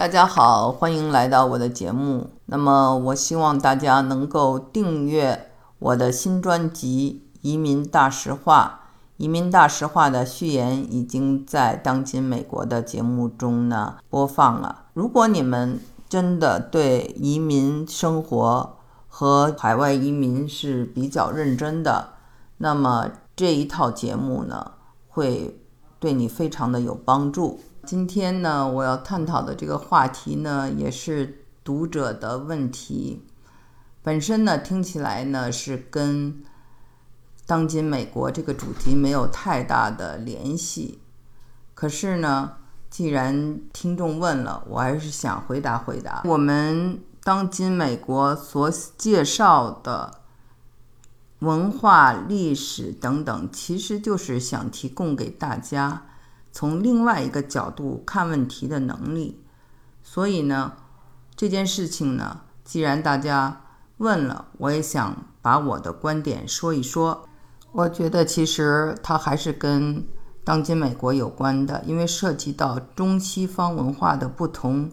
大家好，欢迎来到我的节目。那么，我希望大家能够订阅我的新专辑《移民大实话》。《移民大实话》的序言已经在当今美国的节目中呢播放了。如果你们真的对移民生活和海外移民是比较认真的，那么这一套节目呢会对你非常的有帮助。今天呢，我要探讨的这个话题呢，也是读者的问题。本身呢，听起来呢是跟当今美国这个主题没有太大的联系。可是呢，既然听众问了，我还是想回答回答。我们当今美国所介绍的文化、历史等等，其实就是想提供给大家。从另外一个角度看问题的能力，所以呢，这件事情呢，既然大家问了，我也想把我的观点说一说。我觉得其实它还是跟当今美国有关的，因为涉及到中西方文化的不同，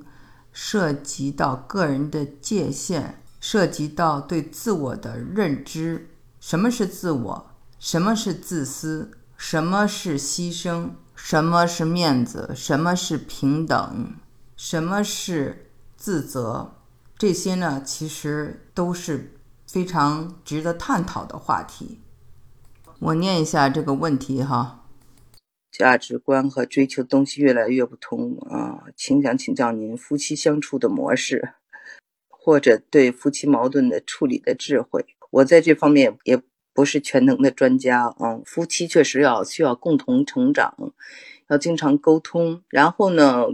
涉及到个人的界限，涉及到对自我的认知。什么是自我？什么是自私？什么是牺牲？什么是面子？什么是平等？什么是自责？这些呢，其实都是非常值得探讨的话题。我念一下这个问题哈：价值观和追求东西越来越不同啊，请想请教您夫妻相处的模式，或者对夫妻矛盾的处理的智慧。我在这方面也。不是全能的专家啊，夫妻确实要需要共同成长，要经常沟通。然后呢，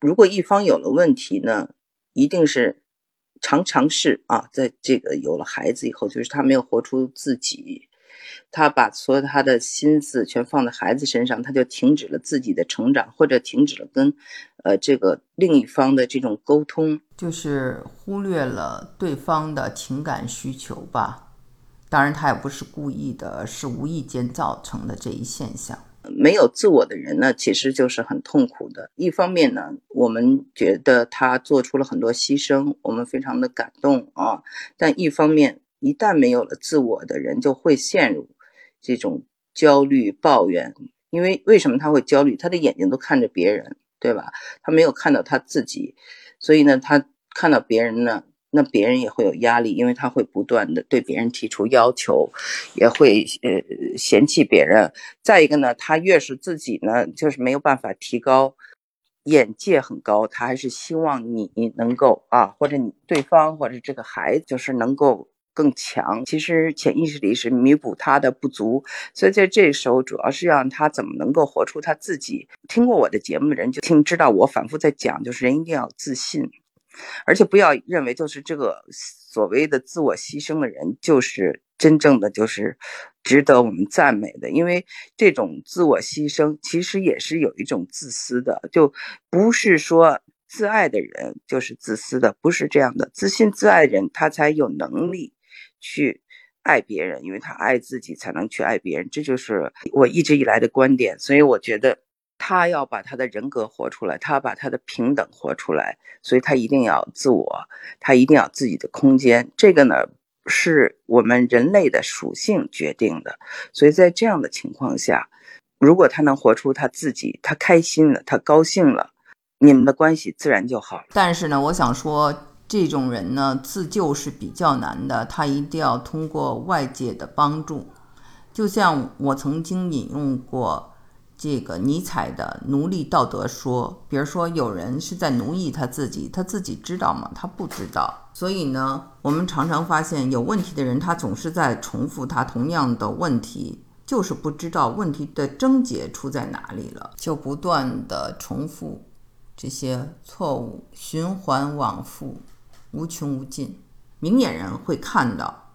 如果一方有了问题呢，一定是常常是啊，在这个有了孩子以后，就是他没有活出自己，他把所有他的心思全放在孩子身上，他就停止了自己的成长，或者停止了跟呃这个另一方的这种沟通，就是忽略了对方的情感需求吧。当然，他也不是故意的，是无意间造成的这一现象。没有自我的人呢，其实就是很痛苦的。一方面呢，我们觉得他做出了很多牺牲，我们非常的感动啊。但一方面，一旦没有了自我的人，就会陷入这种焦虑、抱怨。因为为什么他会焦虑？他的眼睛都看着别人，对吧？他没有看到他自己，所以呢，他看到别人呢。那别人也会有压力，因为他会不断的对别人提出要求，也会呃嫌弃别人。再一个呢，他越是自己呢，就是没有办法提高，眼界很高，他还是希望你能够啊，或者你对方或者这个孩子就是能够更强。其实潜意识里是弥补他的不足，所以在这时候主要是让他怎么能够活出他自己。听过我的节目的人就听知道，我反复在讲，就是人一定要自信。而且不要认为就是这个所谓的自我牺牲的人，就是真正的就是值得我们赞美的。因为这种自我牺牲其实也是有一种自私的，就不是说自爱的人就是自私的，不是这样的。自信自爱人他才有能力去爱别人，因为他爱自己才能去爱别人。这就是我一直以来的观点。所以我觉得。他要把他的人格活出来，他要把他的平等活出来，所以他一定要自我，他一定要自己的空间。这个呢，是我们人类的属性决定的。所以在这样的情况下，如果他能活出他自己，他开心了，他高兴了，你们的关系自然就好了。但是呢，我想说，这种人呢，自救是比较难的，他一定要通过外界的帮助。就像我曾经引用过。这个尼采的奴隶道德说，比如说有人是在奴役他自己，他自己知道吗？他不知道。所以呢，我们常常发现有问题的人，他总是在重复他同样的问题，就是不知道问题的症结出在哪里了，就不断的重复这些错误，循环往复，无穷无尽。明眼人会看到。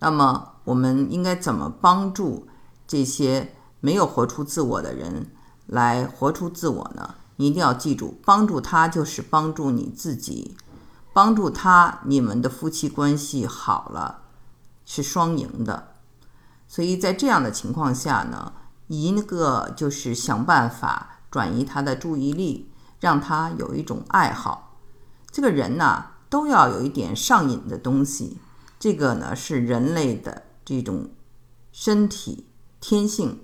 那么，我们应该怎么帮助这些？没有活出自我的人来活出自我呢？你一定要记住，帮助他就是帮助你自己，帮助他，你们的夫妻关系好了，是双赢的。所以在这样的情况下呢，一个就是想办法转移他的注意力，让他有一种爱好，这个人呐，都要有一点上瘾的东西。这个呢，是人类的这种身体天性。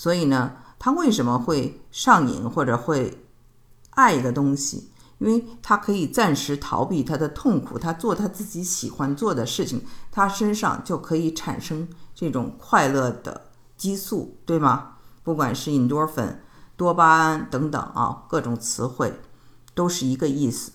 所以呢，他为什么会上瘾或者会爱一个东西？因为他可以暂时逃避他的痛苦，他做他自己喜欢做的事情，他身上就可以产生这种快乐的激素，对吗？不管是 endorphin、多巴胺等等啊，各种词汇都是一个意思。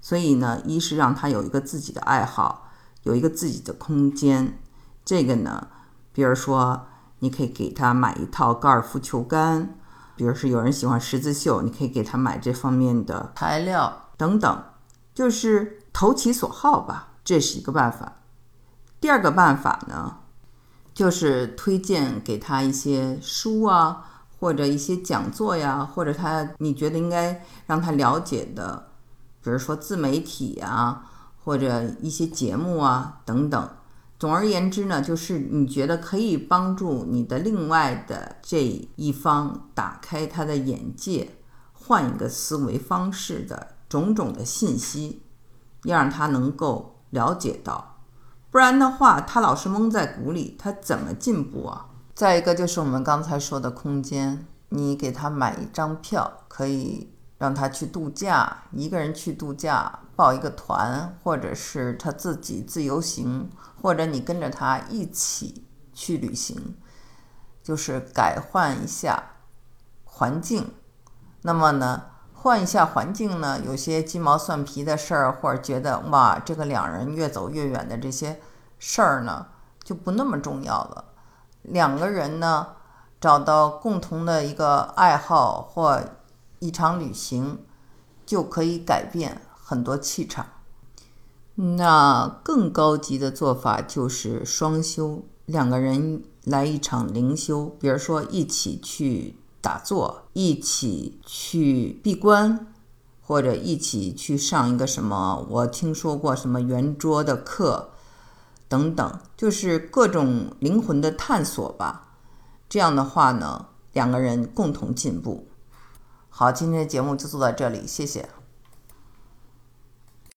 所以呢，一是让他有一个自己的爱好，有一个自己的空间。这个呢，比如说。你可以给他买一套高尔夫球杆，比如说有人喜欢十字绣，你可以给他买这方面的材料等等，就是投其所好吧，这是一个办法。第二个办法呢，就是推荐给他一些书啊，或者一些讲座呀，或者他你觉得应该让他了解的，比如说自媒体啊，或者一些节目啊等等。总而言之呢，就是你觉得可以帮助你的另外的这一方打开他的眼界，换一个思维方式的种种的信息，要让他能够了解到，不然的话，他老是蒙在鼓里，他怎么进步啊？再一个就是我们刚才说的空间，你给他买一张票，可以让他去度假，一个人去度假，报一个团，或者是他自己自由行。或者你跟着他一起去旅行，就是改换一下环境。那么呢，换一下环境呢，有些鸡毛蒜皮的事儿，或者觉得哇，这个两人越走越远的这些事儿呢，就不那么重要了。两个人呢，找到共同的一个爱好或一场旅行，就可以改变很多气场。那更高级的做法就是双修，两个人来一场灵修，比如说一起去打坐，一起去闭关，或者一起去上一个什么，我听说过什么圆桌的课等等，就是各种灵魂的探索吧。这样的话呢，两个人共同进步。好，今天的节目就做到这里，谢谢。